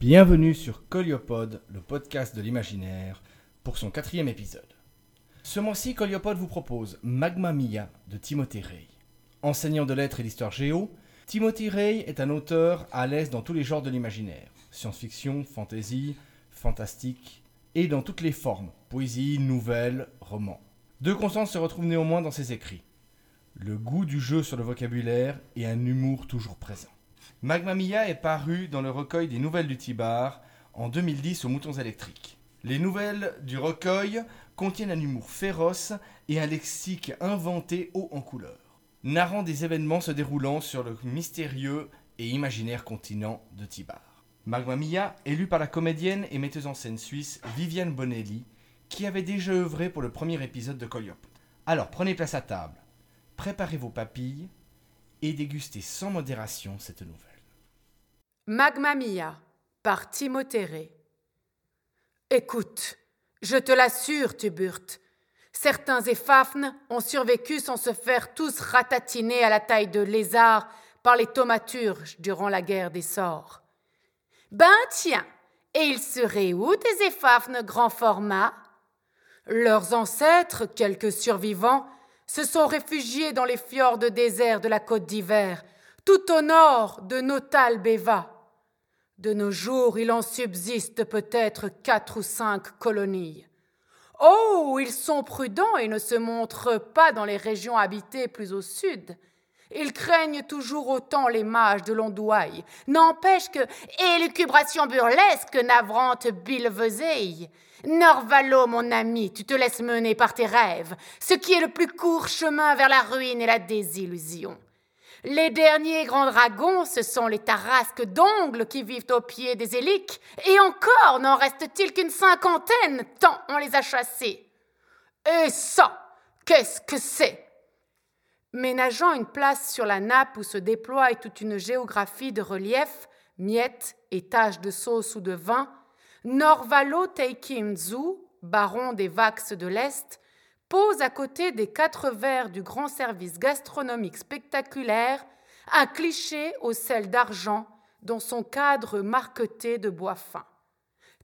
Bienvenue sur Coliopod, le podcast de l'imaginaire, pour son quatrième épisode. Ce mois-ci, Coliopod vous propose Magma Mia de Timothée Ray. Enseignant de lettres et d'histoire géo, Timothy Ray est un auteur à l'aise dans tous les genres de l'imaginaire science-fiction, fantasy, fantastique, et dans toutes les formes poésie, nouvelles, romans. Deux constantes se retrouvent néanmoins dans ses écrits le goût du jeu sur le vocabulaire et un humour toujours présent. Magma Mia est paru dans le recueil des Nouvelles du Tibar en 2010 aux Moutons électriques. Les nouvelles du recueil contiennent un humour féroce et un lexique inventé haut en couleur, narrant des événements se déroulant sur le mystérieux et imaginaire continent de Tibar. Magma Mia est lu par la comédienne et metteuse en scène suisse Viviane Bonelli, qui avait déjà œuvré pour le premier épisode de Colliope. Alors prenez place à table, préparez vos papilles et dégustez sans modération cette nouvelle. Magma Mia par Timothée. Écoute, je te l'assure, Tuburt, certains Ephafnes ont survécu sans se faire tous ratatiner à la taille de lézard par les thaumaturges durant la guerre des sorts. Ben tiens, et ils seraient où tes Ephafnes grand format? Leurs ancêtres, quelques survivants, se sont réfugiés dans les fjords déserts de la côte d'hiver, tout au nord de Notal Beva. De nos jours, il en subsiste peut-être quatre ou cinq colonies. Oh, ils sont prudents et ne se montrent pas dans les régions habitées plus au sud. Ils craignent toujours autant les mages de l'Ondouaille. N'empêche que élucubration burlesque, navrante bilveseille. Norvalo, mon ami, tu te laisses mener par tes rêves, ce qui est le plus court chemin vers la ruine et la désillusion. Les derniers grands dragons, ce sont les tarasques d'ongles qui vivent au pied des héliques, et encore n'en reste-t-il qu'une cinquantaine, tant on les a chassés. Et ça, qu'est-ce que c'est? Ménageant une place sur la nappe où se déploie toute une géographie de reliefs, miettes et taches de sauce ou de vin, Norvalo Teikimzu, baron des Vax de l'Est, pose à côté des quatre vers du grand service gastronomique spectaculaire un cliché au sel d'argent dans son cadre marqueté de bois fin,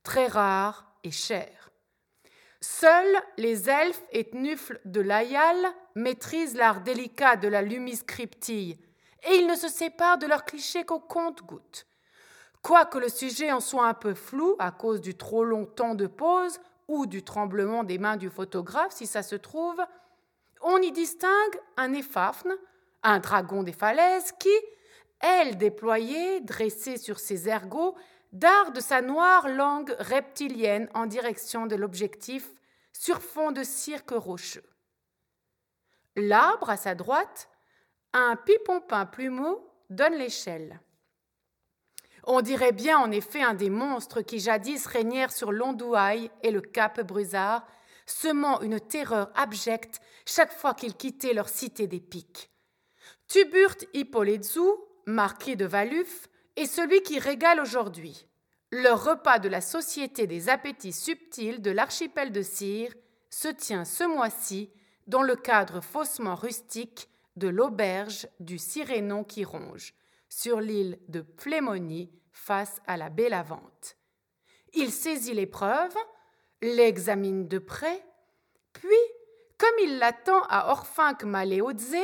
très rare et cher. Seuls les elfes et tnufles de l'Ayal maîtrisent l'art délicat de la lumiscriptille, et ils ne se séparent de leur cliché qu'au compte-gouttes. Quoique le sujet en soit un peu flou à cause du trop long temps de pause ou du tremblement des mains du photographe, si ça se trouve, on y distingue un éphafne, un dragon des falaises, qui, elle déployée, dressée sur ses ergots, darde sa noire langue reptilienne en direction de l'objectif sur fond de cirque rocheux. L'arbre, à sa droite, un pipompin plumeau, donne l'échelle. On dirait bien en effet un des monstres qui jadis régnèrent sur l'Ondouaille et le Cap Brusard, semant une terreur abjecte chaque fois qu'ils quittaient leur cité des pics. Tuburt Hippolytzou, marquis de Valuf, est celui qui régale aujourd'hui. Leur repas de la Société des appétits subtils de l'archipel de Cire se tient ce mois-ci dans le cadre faussement rustique de l'auberge du Sirénon qui ronge sur l'île de Plémonie face à la Bélavante. Il saisit l'épreuve, l'examine de près, puis, comme il l'attend à Orphinque Maléodze,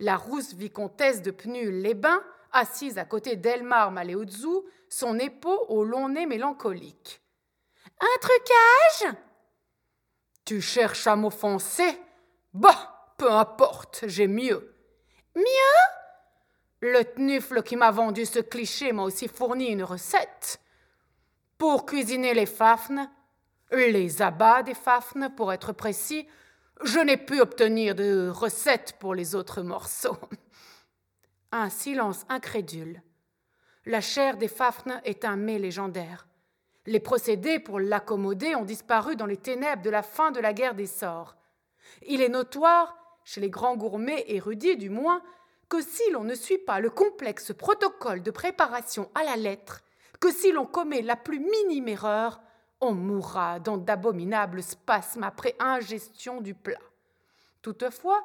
la rousse vicomtesse de Pnul-les-Bains, assise à côté d'Elmar Maléodzou, son épaule au long nez mélancolique. Un trucage? Tu cherches à m'offenser Bah, peu importe, j'ai mieux. Mieux? Le tnufle qui m'a vendu ce cliché m'a aussi fourni une recette. Pour cuisiner les fafnes, les abats des fafnes pour être précis, je n'ai pu obtenir de recette pour les autres morceaux. Un silence incrédule. La chair des fafnes est un mets légendaire. Les procédés pour l'accommoder ont disparu dans les ténèbres de la fin de la guerre des sorts. Il est notoire, chez les grands gourmets érudits du moins, que si l'on ne suit pas le complexe protocole de préparation à la lettre, que si l'on commet la plus minime erreur, on mourra dans d'abominables spasmes après ingestion du plat. Toutefois,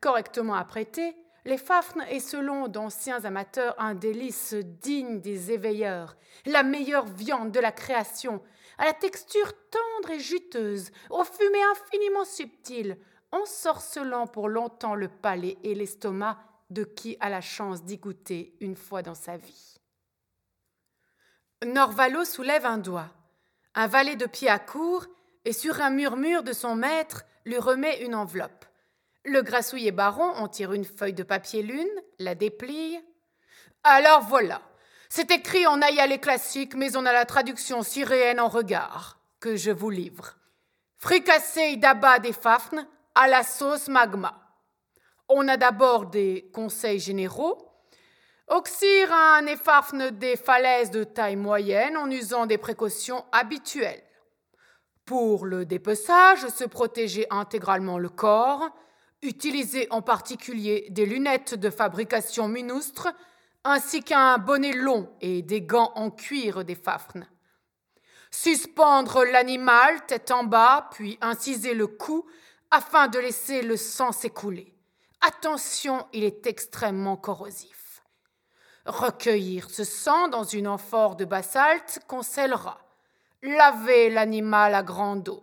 correctement apprêté, les fafnes est selon d'anciens amateurs un délice digne des éveilleurs, la meilleure viande de la création, à la texture tendre et juteuse, aux fumées infiniment subtiles, ensorcelant pour longtemps le palais et l'estomac de qui a la chance d'y goûter une fois dans sa vie. Norvalo soulève un doigt. Un valet de pied accourt et sur un murmure de son maître lui remet une enveloppe. Le grassouillet baron en tire une feuille de papier lune, la déplie. Alors voilà, c'est écrit en aïalé classique, mais on a la traduction syréenne en regard, que je vous livre. Fricassé d'abat des fafnes à la sauce magma. On a d'abord des conseils généraux. Oxyre un effafne des falaises de taille moyenne en usant des précautions habituelles. Pour le dépeçage, se protéger intégralement le corps, utiliser en particulier des lunettes de fabrication minustre, ainsi qu'un bonnet long et des gants en cuir des fafnes. Suspendre l'animal tête en bas, puis inciser le cou afin de laisser le sang s'écouler. Attention, il est extrêmement corrosif. Recueillir ce sang dans une amphore de basalte qu'on scellera. Laver l'animal à grande eau.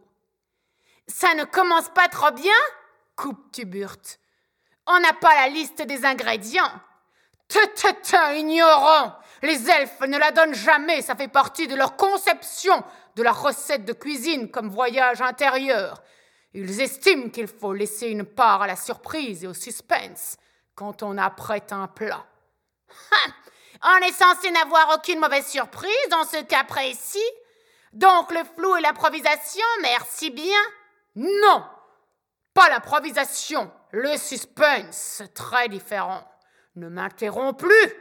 Ça ne commence pas trop bien? Coupe Tuburt. On n'a pas la liste des ingrédients. Te ignorant Les elfes ne la donnent jamais, ça fait partie de leur conception de la recette de cuisine comme voyage intérieur. Ils estiment qu'il faut laisser une part à la surprise et au suspense quand on apprête un plat. on est censé n'avoir aucune mauvaise surprise dans ce cas précis. Donc le flou et l'improvisation, merci bien. Non, pas l'improvisation, le suspense, très différent. Ne m'interromps plus.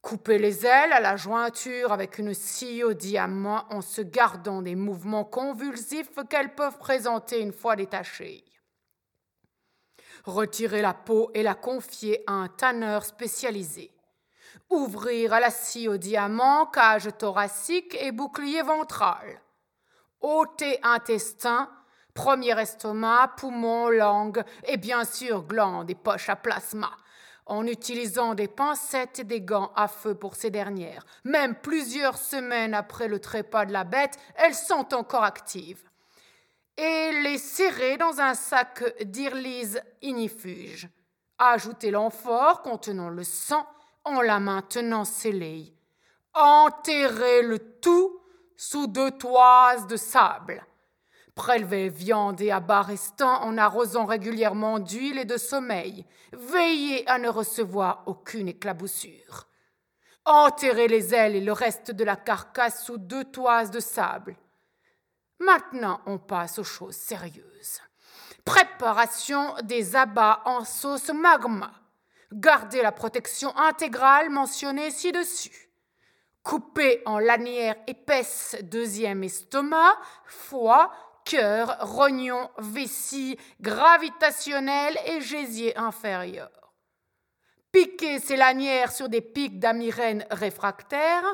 Couper les ailes à la jointure avec une scie au diamant en se gardant des mouvements convulsifs qu'elles peuvent présenter une fois détachées. Retirer la peau et la confier à un tanneur spécialisé. Ouvrir à la scie au diamant, cage thoracique et bouclier ventral. ôter intestin, Premier estomac, poumon, langue et bien sûr glandes et poches à plasma, en utilisant des pincettes et des gants à feu pour ces dernières. Même plusieurs semaines après le trépas de la bête, elles sont encore actives. Et les serrer dans un sac d'irlise inifuge. Ajouter l'amphore contenant le sang en la maintenant scellée. Enterrer le tout sous deux toises de sable Prélever viande et bas restant en arrosant régulièrement d'huile et de sommeil. Veillez à ne recevoir aucune éclaboussure. Enterrer les ailes et le reste de la carcasse sous deux toises de sable. Maintenant, on passe aux choses sérieuses. Préparation des abats en sauce magma. Gardez la protection intégrale mentionnée ci-dessus. Coupez en lanières épaisses deuxième estomac, foie, cœur, rognon, vessie, gravitationnel et gésier inférieur. Piquer ces lanières sur des pics d'amirène réfractaires.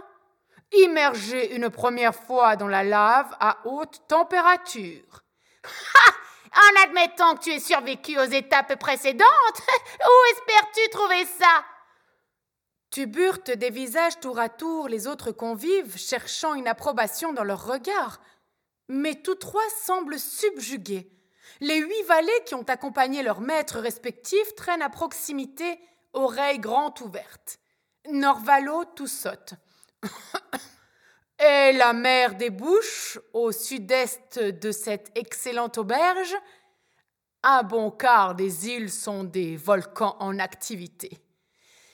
Immerger une première fois dans la lave à haute température. Ha En admettant que tu aies survécu aux étapes précédentes, où espères-tu trouver ça? Tu burtes des visages tour à tour les autres convives, cherchant une approbation dans leur regard. Mais tous trois semblent subjugués. Les huit valets qui ont accompagné leurs maîtres respectifs traînent à proximité, oreilles grandes ouvertes. Norvalo tout saute. Et la mer des Bouches, au sud-est de cette excellente auberge, un bon quart des îles sont des volcans en activité.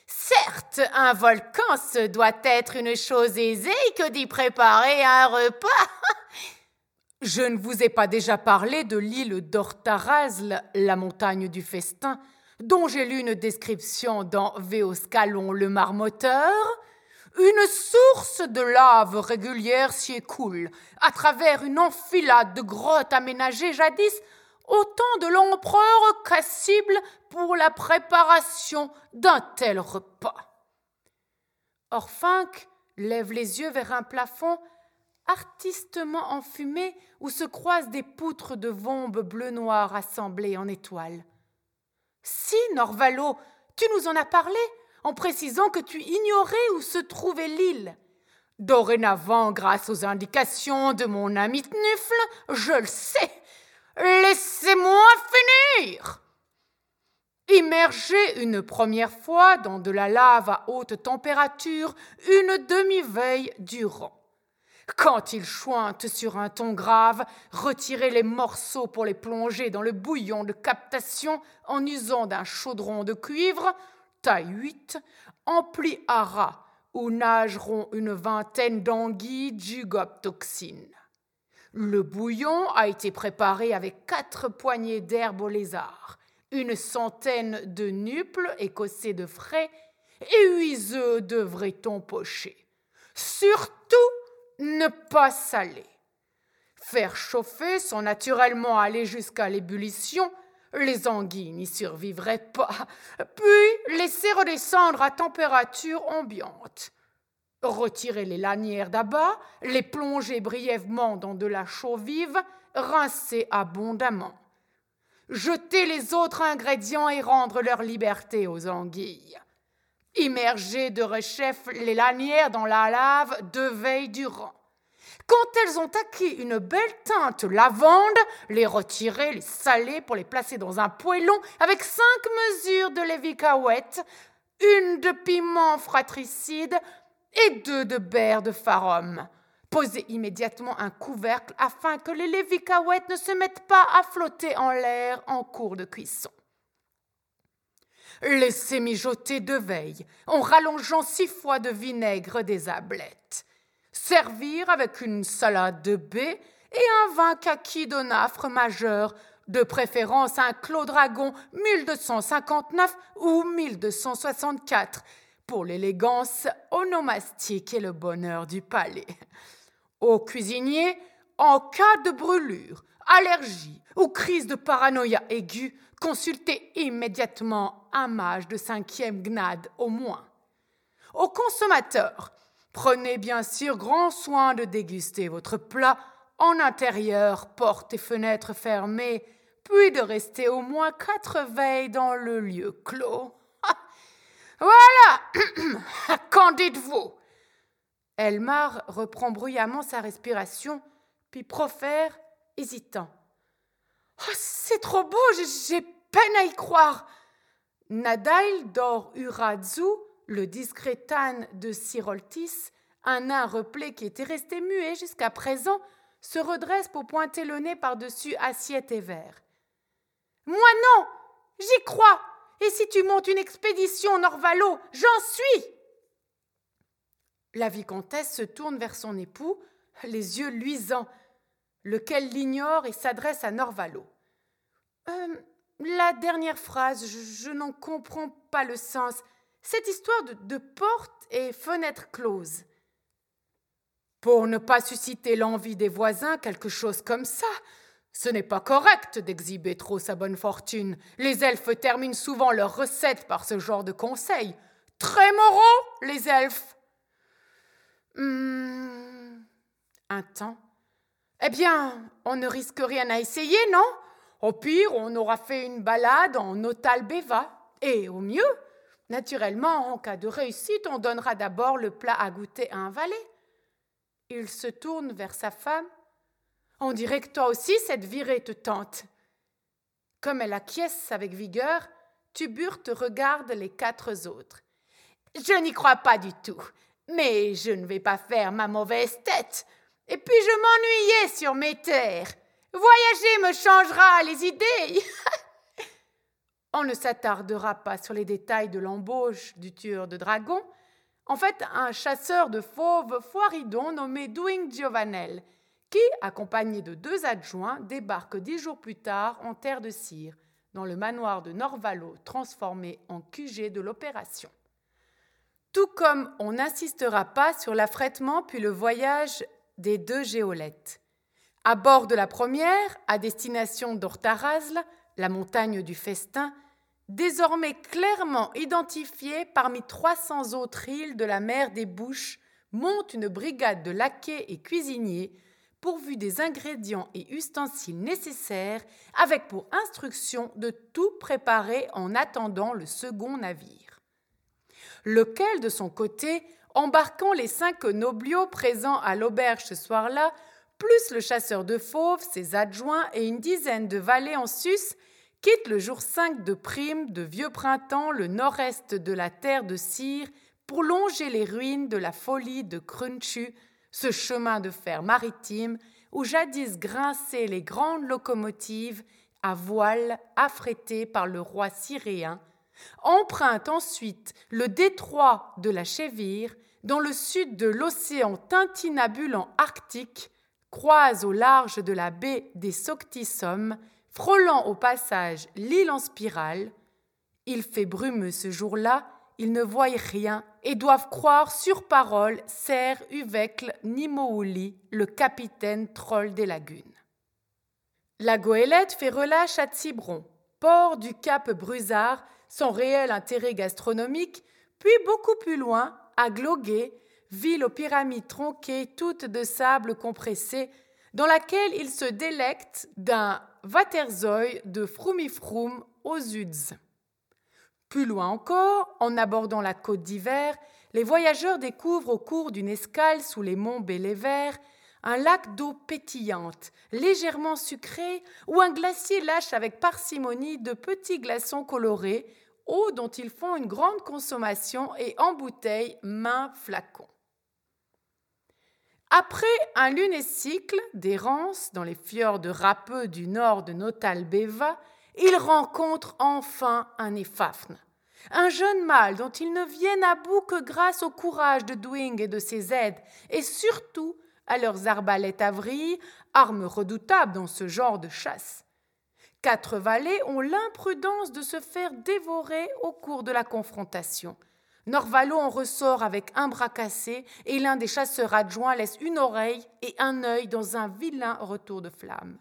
Certes, un volcan, ce doit être une chose aisée que d'y préparer un repas. Je ne vous ai pas déjà parlé de l'île d'Ortarazl, la montagne du festin, dont j'ai lu une description dans Véoscalon le marmotteur. Une source de lave régulière s'y écoule, à travers une enfilade de grottes aménagées jadis au temps de l'empereur Cassible pour la préparation d'un tel repas. Orphinque lève les yeux vers un plafond artistement enfumé où se croisent des poutres de vombes bleu-noir assemblées en étoiles. Si, Norvalo, tu nous en as parlé, en précisant que tu ignorais où se trouvait l'île. Dorénavant, grâce aux indications de mon ami Tnufle, je le sais. Laissez-moi finir. Immergé une première fois dans de la lave à haute température une demi-veille durant. Quand il chointe sur un ton grave, retirez les morceaux pour les plonger dans le bouillon de captation en usant d'un chaudron de cuivre, taille 8, empli à ras, où nageront une vingtaine d'anguilles jugoptoxines. Le bouillon a été préparé avec quatre poignées d'herbes au lézard, une centaine de nuples écossais de frais et huit œufs de vreton poché. Surtout, ne pas saler. Faire chauffer sans naturellement aller jusqu'à l'ébullition, les anguilles n'y survivraient pas, puis laisser redescendre à température ambiante. Retirer les lanières d'abat, les plonger brièvement dans de la chaux vive, rincer abondamment. Jeter les autres ingrédients et rendre leur liberté aux anguilles. Immerger de rechef les lanières dans la lave deux veilles durant. Quand elles ont acquis une belle teinte lavande, les retirer, les saler pour les placer dans un poêlon avec cinq mesures de lévicahuète, une de piment fratricide et deux de beurre de farum. Posez immédiatement un couvercle afin que les lévicahuètes ne se mettent pas à flotter en l'air en cours de cuisson. Laissez mijoter de veille en rallongeant six fois de vinaigre des ablettes. Servir avec une salade de baies et un vin kaki d'onafre majeur, de préférence un Clos Dragon 1259 ou 1264, pour l'élégance onomastique et le bonheur du palais. Au cuisinier, en cas de brûlure, allergie ou crise de paranoïa aiguë, consultez immédiatement un mage de cinquième gnade au moins. Au consommateur, prenez bien sûr grand soin de déguster votre plat en intérieur, portes et fenêtres fermées, puis de rester au moins quatre veilles dans le lieu clos. voilà Qu'en dites-vous? Elmar reprend bruyamment sa respiration, puis profère, hésitant. Oh, c'est trop beau, j'ai peine à y croire. Nadail Dor Urazu, le discret âne de Siroltis, un nain replé qui était resté muet jusqu'à présent, se redresse pour pointer le nez par-dessus assiette et verre. Moi non, j'y crois. Et si tu montes une expédition Norvalo, j'en suis. La vicomtesse se tourne vers son époux, les yeux luisants, lequel l'ignore et s'adresse à Norvalo. Euh, la dernière phrase, je, n'en comprends pas le sens. Cette histoire de, de porte et fenêtre close. Pour ne pas susciter l'envie des voisins, quelque chose comme ça. Ce n'est pas correct d'exhiber trop sa bonne fortune. Les elfes terminent souvent leurs recettes par ce genre de conseils. Très moraux, les elfes. Hmm. Un temps. Eh bien, on ne risque rien à essayer, non? Au pire, on aura fait une balade en Otal-Beva. Et au mieux, naturellement, en cas de réussite, on donnera d'abord le plat à goûter à un valet. Il se tourne vers sa femme. On dirait que toi aussi, cette virée te tente. Comme elle acquiesce avec vigueur, Tubur regarde les quatre autres. Je n'y crois pas du tout. Mais je ne vais pas faire ma mauvaise tête. Et puis je m'ennuyais sur mes terres. Voyager me changera les idées. On ne s'attardera pas sur les détails de l'embauche du tueur de dragons. En fait, un chasseur de fauves foiridon nommé Douing Giovanel, qui, accompagné de deux adjoints, débarque dix jours plus tard en terre de cire, dans le manoir de Norvalo, transformé en QG de l'opération. Tout comme on n'insistera pas sur l'affrètement puis le voyage des deux géolettes. À bord de la première, à destination d'Ortarazl, la montagne du festin, désormais clairement identifiée parmi 300 autres îles de la mer des Bouches, monte une brigade de laquais et cuisiniers pourvu des ingrédients et ustensiles nécessaires, avec pour instruction de tout préparer en attendant le second navire. Lequel, de son côté, embarquant les cinq nobliaux présents à l'auberge ce soir-là, plus le chasseur de fauves, ses adjoints et une dizaine de valets en sus, quitte le jour 5 de prime de vieux printemps le nord-est de la terre de Cire pour longer les ruines de la folie de Crunchu, ce chemin de fer maritime où jadis grinçaient les grandes locomotives à voile affrétées par le roi syréen, emprunte ensuite le détroit de la Chévire dans le sud de l'océan tintinabulant arctique, croise au large de la baie des Soctissom, frôlant au passage l'île en spirale. Il fait brumeux ce jour-là, ils ne voient rien et doivent croire sur parole Serre Uvecle Nimouli, le capitaine troll des lagunes. La goélette fait relâche à Tibron, port du cap Brusard, sans réel intérêt gastronomique, puis beaucoup plus loin, à Gloguet, ville aux pyramides tronquées, toutes de sable compressé, dans laquelle il se délecte d'un Waterzooi de Frumifrum aux Uds. Plus loin encore, en abordant la côte d'hiver, les voyageurs découvrent au cours d'une escale sous les monts Bélévert un lac d'eau pétillante, légèrement sucré, où un glacier lâche avec parcimonie de petits glaçons colorés, dont ils font une grande consommation et embouteillent main flacons. Après un lunécycle d'errance dans les fjords râpeux du nord de Notalbeva, il rencontre enfin un Ephafne, un jeune mâle dont ils ne viennent à bout que grâce au courage de Dwing et de ses aides, et surtout à leurs arbalètes à vrille, armes redoutables dans ce genre de chasse. Quatre valets ont l'imprudence de se faire dévorer au cours de la confrontation – Norvalo en ressort avec un bras cassé et l'un des chasseurs adjoints laisse une oreille et un œil dans un vilain retour de flamme.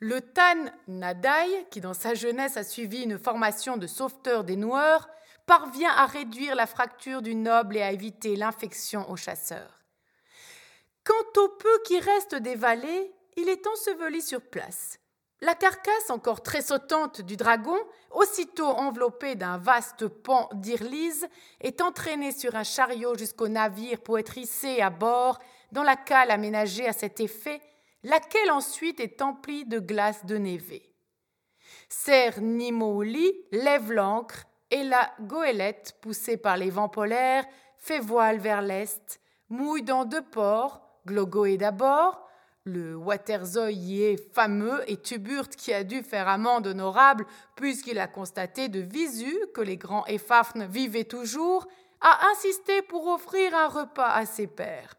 Le Tan Nadai, qui dans sa jeunesse a suivi une formation de sauveteur des Noirs, parvient à réduire la fracture du noble et à éviter l'infection aux chasseurs. Quant au peu qui reste des valets, il est enseveli sur place. La carcasse encore très sautante du dragon, aussitôt enveloppée d'un vaste pan d'irlise, est entraînée sur un chariot jusqu'au navire pour être hissée à bord dans la cale aménagée à cet effet, laquelle ensuite est emplie de glace de névé. Ser Nimouli lève l'ancre et la goélette, poussée par les vents polaires, fait voile vers l'est, mouille dans deux ports, Glogoé d'abord, le Waterzoï fameux et Tuburt qui a dû faire amende honorable puisqu'il a constaté de visu que les grands Ephafnes vivaient toujours, a insisté pour offrir un repas à ses pères.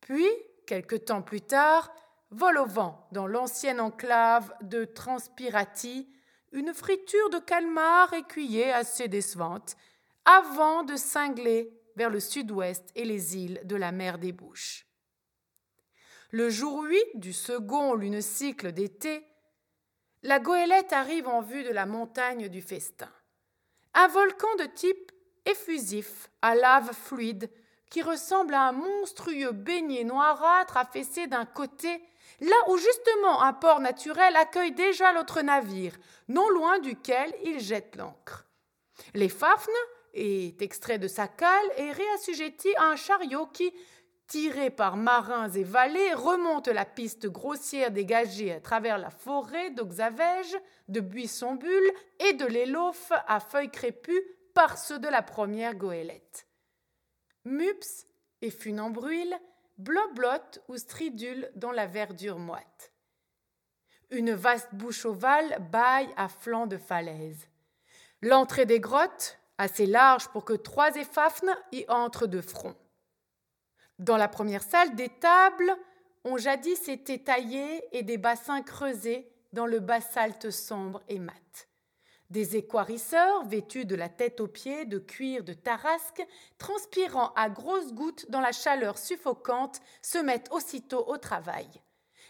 Puis, quelque temps plus tard, vole au vent dans l'ancienne enclave de Transpirati une friture de calmar écuyée assez décevante, avant de cingler vers le sud-ouest et les îles de la mer des Bouches. Le jour 8 du second lunecycle d'été, la goélette arrive en vue de la montagne du festin. Un volcan de type effusif, à lave fluide, qui ressemble à un monstrueux beignet noirâtre affaissé d'un côté, là où justement un port naturel accueille déjà l'autre navire, non loin duquel il jette l'ancre. Les Fafnes est extrait de sa cale et réassujetti à un chariot qui, tiré par marins et valets, remonte la piste grossière dégagée à travers la forêt d'Oxavège, de Buisson-Bulle et de l'Élophe à feuilles crépues par ceux de la première goélette. Mups et funambruil bloblotent ou stridulent dans la verdure moite. Une vaste bouche ovale baille à flanc de falaise. L'entrée des grottes, assez large pour que trois éphafnes y entrent de front. Dans la première salle, des tables ont jadis été taillées et des bassins creusés dans le basalte sombre et mat. Des équarisseurs, vêtus de la tête aux pieds de cuir de tarasque, transpirant à grosses gouttes dans la chaleur suffocante, se mettent aussitôt au travail.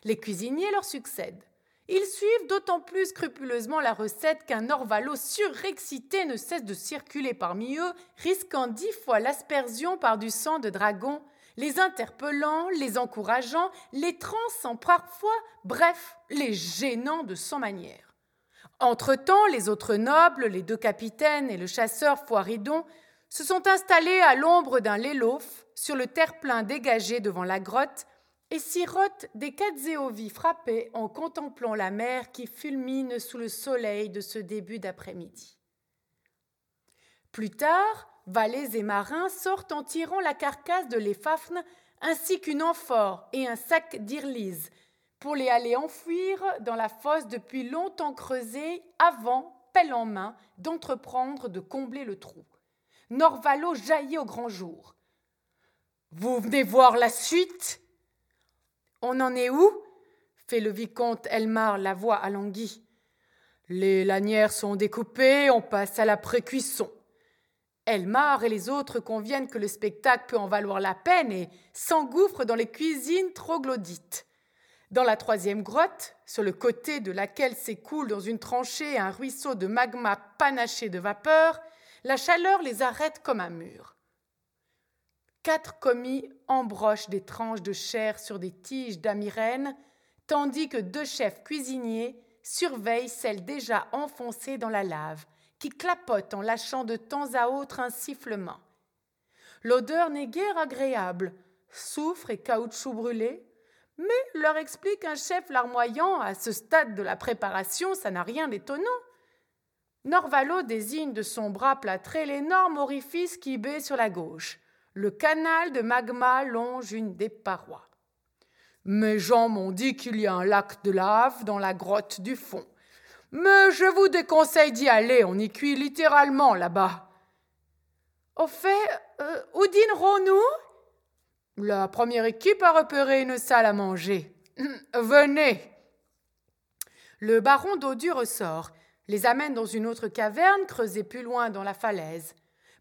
Les cuisiniers leur succèdent. Ils suivent d'autant plus scrupuleusement la recette qu'un orvalo surexcité ne cesse de circuler parmi eux, risquant dix fois l'aspersion par du sang de dragon les interpellant, les encourageant, les transant parfois, bref, les gênant de son manière. Entre-temps, les autres nobles, les deux capitaines et le chasseur Foiridon se sont installés à l'ombre d'un lélof sur le terre-plein dégagé devant la grotte et sirotent des Katzéovis frappés en contemplant la mer qui fulmine sous le soleil de ce début d'après-midi. Plus tard, valets et marins sortent en tirant la carcasse de l'Ephafne ainsi qu'une amphore et un sac d'irlise pour les aller enfouir dans la fosse depuis longtemps creusée avant, pelle en main, d'entreprendre de combler le trou. Norvalo jaillit au grand jour. Vous venez voir la suite On en est où? fait le vicomte Elmar, la voix alanguie. Les lanières sont découpées, on passe à la précuisson. Elmar et les autres conviennent que le spectacle peut en valoir la peine et s'engouffrent dans les cuisines troglodytes. Dans la troisième grotte, sur le côté de laquelle s'écoule dans une tranchée un ruisseau de magma panaché de vapeur, la chaleur les arrête comme un mur. Quatre commis embrochent des tranches de chair sur des tiges d'amirène, tandis que deux chefs cuisiniers surveillent celles déjà enfoncées dans la lave, qui clapotent en lâchant de temps à autre un sifflement. L'odeur n'est guère agréable, soufre et caoutchouc brûlé, mais leur explique un chef larmoyant à ce stade de la préparation, ça n'a rien d'étonnant. Norvalo désigne de son bras plâtré l'énorme orifice qui baie sur la gauche. Le canal de magma longe une des parois. Mes gens m'ont dit qu'il y a un lac de lave dans la grotte du fond. Mais je vous déconseille d'y aller, on y cuit littéralement là-bas. Au fait, euh, où dînerons-nous? La première équipe a repéré une salle à manger. Venez. Le baron Dodu ressort les amène dans une autre caverne creusée plus loin dans la falaise.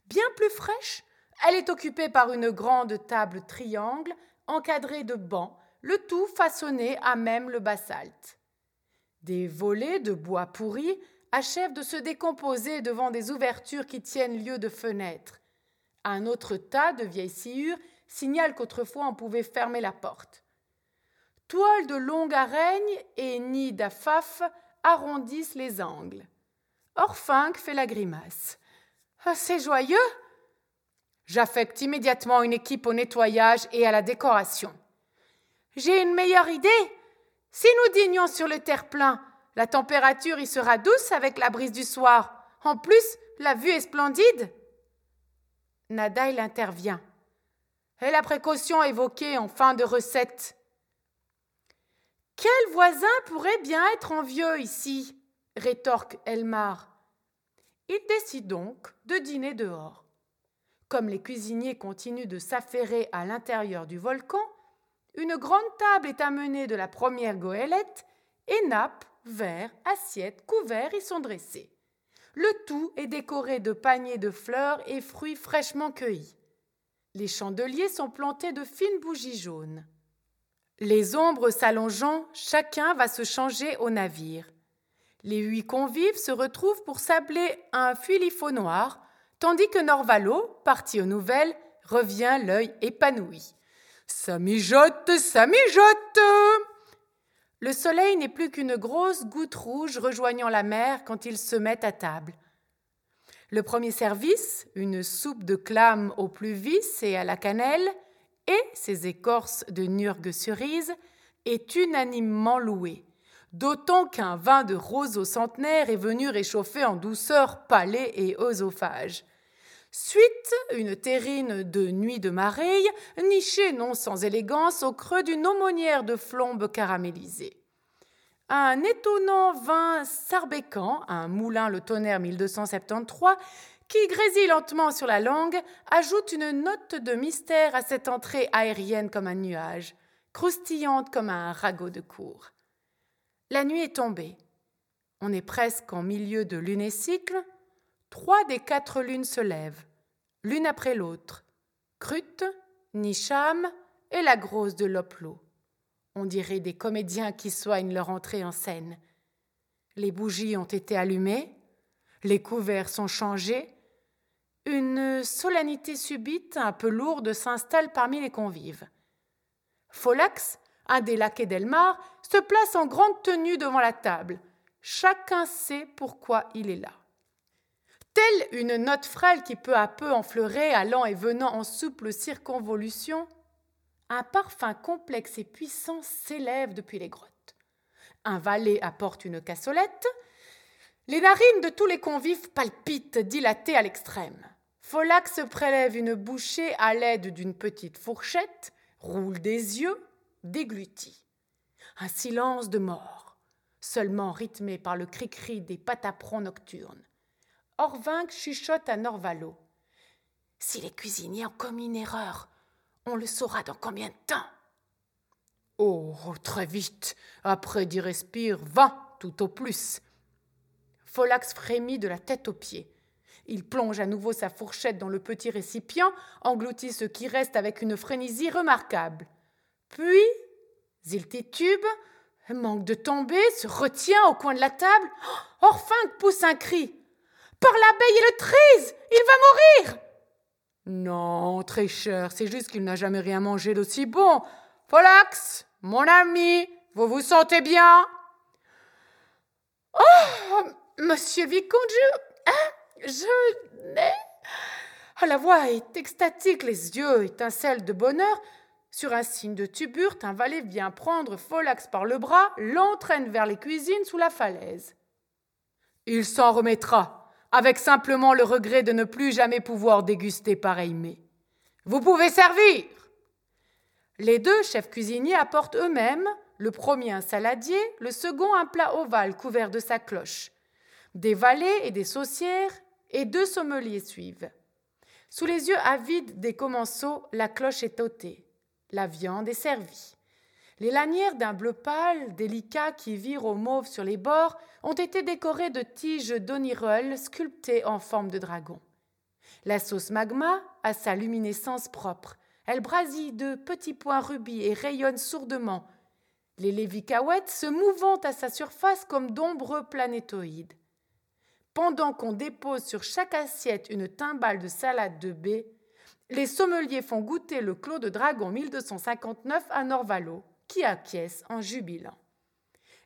Bien plus fraîche, elle est occupée par une grande table triangle encadrée de bancs, le tout façonné à même le basalte. Des volets de bois pourri achèvent de se décomposer devant des ouvertures qui tiennent lieu de fenêtres. Un autre tas de vieilles sciures signale qu'autrefois on pouvait fermer la porte. Toiles de longue araigne et nids d'afaf arrondissent les angles. Orfinque fait la grimace. Ah, c'est joyeux J'affecte immédiatement une équipe au nettoyage et à la décoration. J'ai une meilleure idée. Si nous dînions sur le terre-plein, la température y sera douce avec la brise du soir. En plus, la vue est splendide. Nadail intervient. Et la précaution évoquée en fin de recette. Quel voisin pourrait bien être envieux ici? rétorque Elmar. Il décide donc de dîner dehors. Comme les cuisiniers continuent de s'affairer à l'intérieur du volcan, une grande table est amenée de la première goélette et nappes, verres, assiettes, couverts y sont dressés. Le tout est décoré de paniers de fleurs et fruits fraîchement cueillis. Les chandeliers sont plantés de fines bougies jaunes. Les ombres s'allongeant, chacun va se changer au navire. Les huit convives se retrouvent pour sabler un fuilifo noir, tandis que Norvalo, parti aux nouvelles, revient l'œil épanoui. Ça mijote, ça mijote Le soleil n'est plus qu'une grosse goutte rouge rejoignant la mer quand ils se mettent à table. Le premier service, une soupe de clame au plus vis et à la cannelle, et ses écorces de nurgue cerise est unanimement loué, d'autant qu'un vin de rose au centenaire est venu réchauffer en douceur palais et oesophage. Suite, une terrine de nuit de marée, nichée non sans élégance au creux d'une aumônière de flombe caramélisée. Un étonnant vin sarbécan, un moulin le tonnerre 1273, qui grésille lentement sur la langue, ajoute une note de mystère à cette entrée aérienne comme un nuage, croustillante comme un ragot de cour. La nuit est tombée. On est presque en milieu de lunécycle. Trois des quatre lunes se lèvent, l'une après l'autre. Crute, Nisham et la grosse de Loplo. On dirait des comédiens qui soignent leur entrée en scène. Les bougies ont été allumées, les couverts sont changés, une solennité subite, un peu lourde, s'installe parmi les convives. Folax, un des laquais d'Elmar, se place en grande tenue devant la table. Chacun sait pourquoi il est là. Telle une note frêle qui peu à peu enfleurait, allant et venant en souple circonvolution, un parfum complexe et puissant s'élève depuis les grottes. Un valet apporte une cassolette. Les narines de tous les convives palpitent, dilatées à l'extrême. Folax prélève une bouchée à l'aide d'une petite fourchette, roule des yeux, déglutit. Un silence de mort, seulement rythmé par le cri-cri des pataprons nocturnes. Orvinc chuchote à Norvalo. Si les cuisiniers ont commis une erreur, on le saura dans combien de temps Oh, très vite. Après d'y respire vingt tout au plus. Folax frémit de la tête aux pieds. Il plonge à nouveau sa fourchette dans le petit récipient, engloutit ce qui reste avec une frénésie remarquable. Puis, il titube, manque de tomber, se retient au coin de la table. Orphin pousse un cri. Par l'abeille et le trise Il va mourir Non, très cher, c'est juste qu'il n'a jamais rien mangé d'aussi bon. Folax, mon ami, vous vous sentez bien? Oh Monsieur vicomte, je. Hein, je. Oh, la voix est extatique, les yeux étincellent de bonheur. Sur un signe de tuburte, un valet vient prendre Folax par le bras, l'entraîne vers les cuisines sous la falaise. Il s'en remettra avec simplement le regret de ne plus jamais pouvoir déguster pareil mets. Vous pouvez servir Les deux chefs cuisiniers apportent eux-mêmes, le premier un saladier, le second un plat ovale couvert de sa cloche. Des valets et des saucières, et deux sommeliers suivent. Sous les yeux avides des commensaux, la cloche est ôtée. La viande est servie. Les lanières d'un bleu pâle, délicat qui virent au mauve sur les bords, ont été décorées de tiges d'onireul sculptées en forme de dragon. La sauce magma a sa luminescence propre. Elle brasille de petits points rubis et rayonne sourdement. Les lévicaouettes se mouvant à sa surface comme d'ombreux planétoïdes. Pendant qu'on dépose sur chaque assiette une timbale de salade de baie, les sommeliers font goûter le clos de dragon 1259 à Norvalo qui acquiesce en jubilant.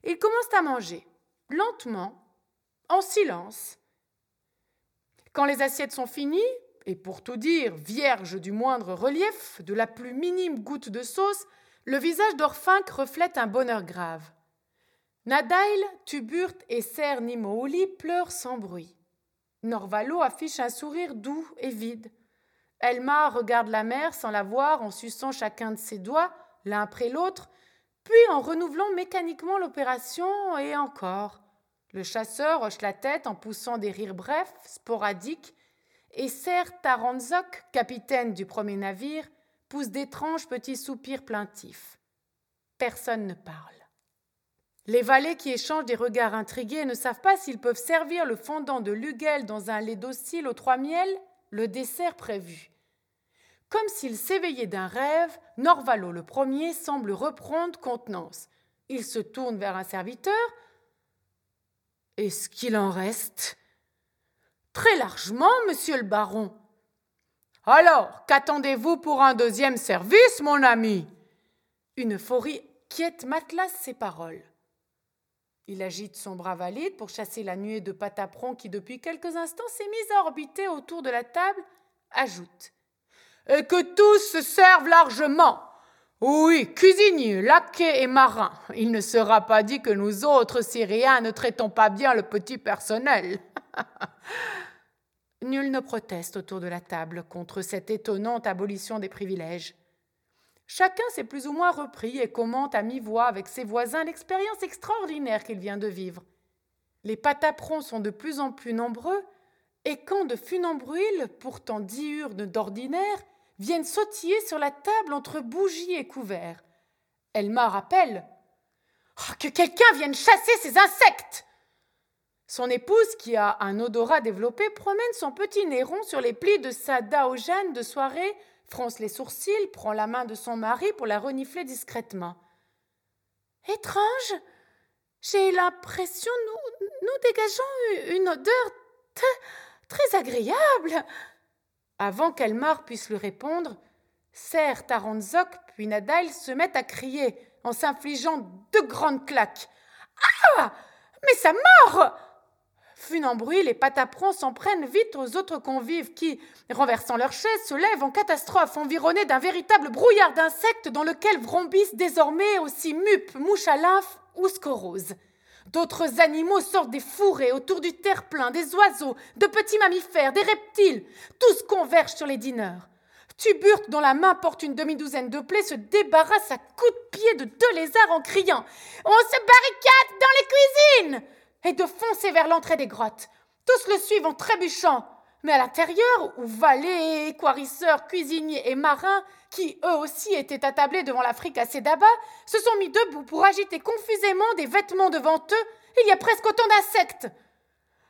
Ils commencent à manger, lentement, en silence. Quand les assiettes sont finies, et pour tout dire, vierges du moindre relief, de la plus minime goutte de sauce, le visage d'Orphinque reflète un bonheur grave. Nadail, Tuburt et Ser Nimouli pleurent sans bruit. Norvalo affiche un sourire doux et vide. Elma regarde la mère sans la voir en suçant chacun de ses doigts, l'un après l'autre, puis en renouvelant mécaniquement l'opération et encore. Le chasseur hoche la tête en poussant des rires brefs, sporadiques, et Ser Taranzok, capitaine du premier navire, pousse d'étranges petits soupirs plaintifs. Personne ne parle. Les valets qui échangent des regards intrigués ne savent pas s'ils peuvent servir le fondant de Lugel dans un lait docile aux trois miels, le dessert prévu. Comme s'il s'éveillait d'un rêve, Norvalo le premier semble reprendre contenance. Il se tourne vers un serviteur. Est-ce qu'il en reste? Très largement, monsieur le baron. Alors, qu'attendez-vous pour un deuxième service, mon ami? Une forie quiète matelasse ses paroles. Il agite son bras valide pour chasser la nuée de pataprons qui, depuis quelques instants, s'est mise à orbiter autour de la table, ajoute et que tous se servent largement. Oui, cuisiniers, laquais et marins. Il ne sera pas dit que nous autres Syriens ne traitons pas bien le petit personnel. Nul ne proteste autour de la table contre cette étonnante abolition des privilèges. Chacun s'est plus ou moins repris et commente à mi-voix avec ses voisins l'expérience extraordinaire qu'il vient de vivre. Les pataprons sont de plus en plus nombreux, et quand de funambrules, pourtant diurnes d'ordinaire, viennent sautiller sur la table entre bougies et couverts. Elma rappelle oh, que quelqu'un vienne chasser ces insectes. Son épouse, qui a un odorat développé, promène son petit néron sur les plis de sa daogène de soirée, fronce les sourcils, prend la main de son mari pour la renifler discrètement. Étrange, j'ai l'impression nous, nous dégageons une odeur très agréable. Avant qu'Elmar puisse lui répondre, Serre, Taranzok puis Nadail se mettent à crier en s'infligeant deux grandes claques. Ah Mais ça mord bruit, les pataprons s'en prennent vite aux autres convives qui, renversant leurs chaises, se lèvent en catastrophe, environnés d'un véritable brouillard d'insectes dans lequel vrombissent désormais aussi mupes, mouches à lymphe ou scoroses. D'autres animaux sortent des fourrés autour du terre-plein, des oiseaux, de petits mammifères, des reptiles. Tous convergent sur les dîneurs. Tuburt, dont la main porte une demi-douzaine de plaies, se débarrasse à coups de pied de deux lézards en criant On se barricade dans les cuisines et de foncer vers l'entrée des grottes. Tous le suivent en trébuchant. Mais à l'intérieur, où valets, équarisseurs, cuisiniers et marins, qui eux aussi étaient attablés devant l'Afrique assez d'abat, se sont mis debout pour agiter confusément des vêtements devant eux, il y a presque autant d'insectes.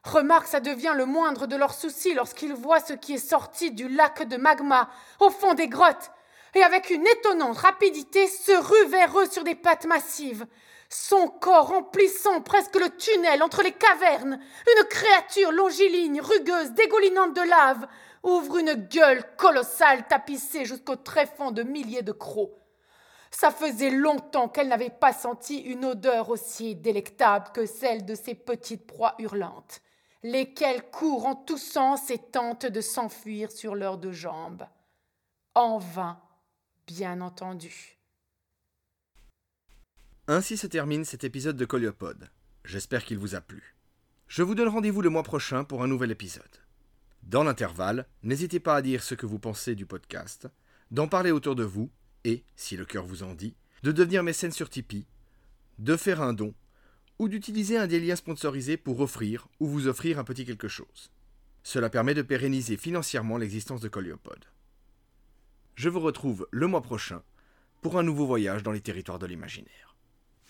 Remarque, ça devient le moindre de leurs soucis lorsqu'ils voient ce qui est sorti du lac de magma, au fond des grottes, et avec une étonnante rapidité se rue vers eux sur des pattes massives son corps emplissant presque le tunnel entre les cavernes, une créature longiligne, rugueuse, dégoulinante de lave, ouvre une gueule colossale tapissée jusqu'au tréfonds de milliers de crocs. Ça faisait longtemps qu'elle n'avait pas senti une odeur aussi délectable que celle de ces petites proies hurlantes, lesquelles courent en tous sens et tentent de s'enfuir sur leurs deux jambes. En vain, bien entendu. Ainsi se termine cet épisode de Coliopode. J'espère qu'il vous a plu. Je vous donne rendez-vous le mois prochain pour un nouvel épisode. Dans l'intervalle, n'hésitez pas à dire ce que vous pensez du podcast, d'en parler autour de vous et, si le cœur vous en dit, de devenir mécène sur Tipeee, de faire un don ou d'utiliser un des liens sponsorisés pour offrir ou vous offrir un petit quelque chose. Cela permet de pérenniser financièrement l'existence de Coliopode. Je vous retrouve le mois prochain pour un nouveau voyage dans les territoires de l'imaginaire.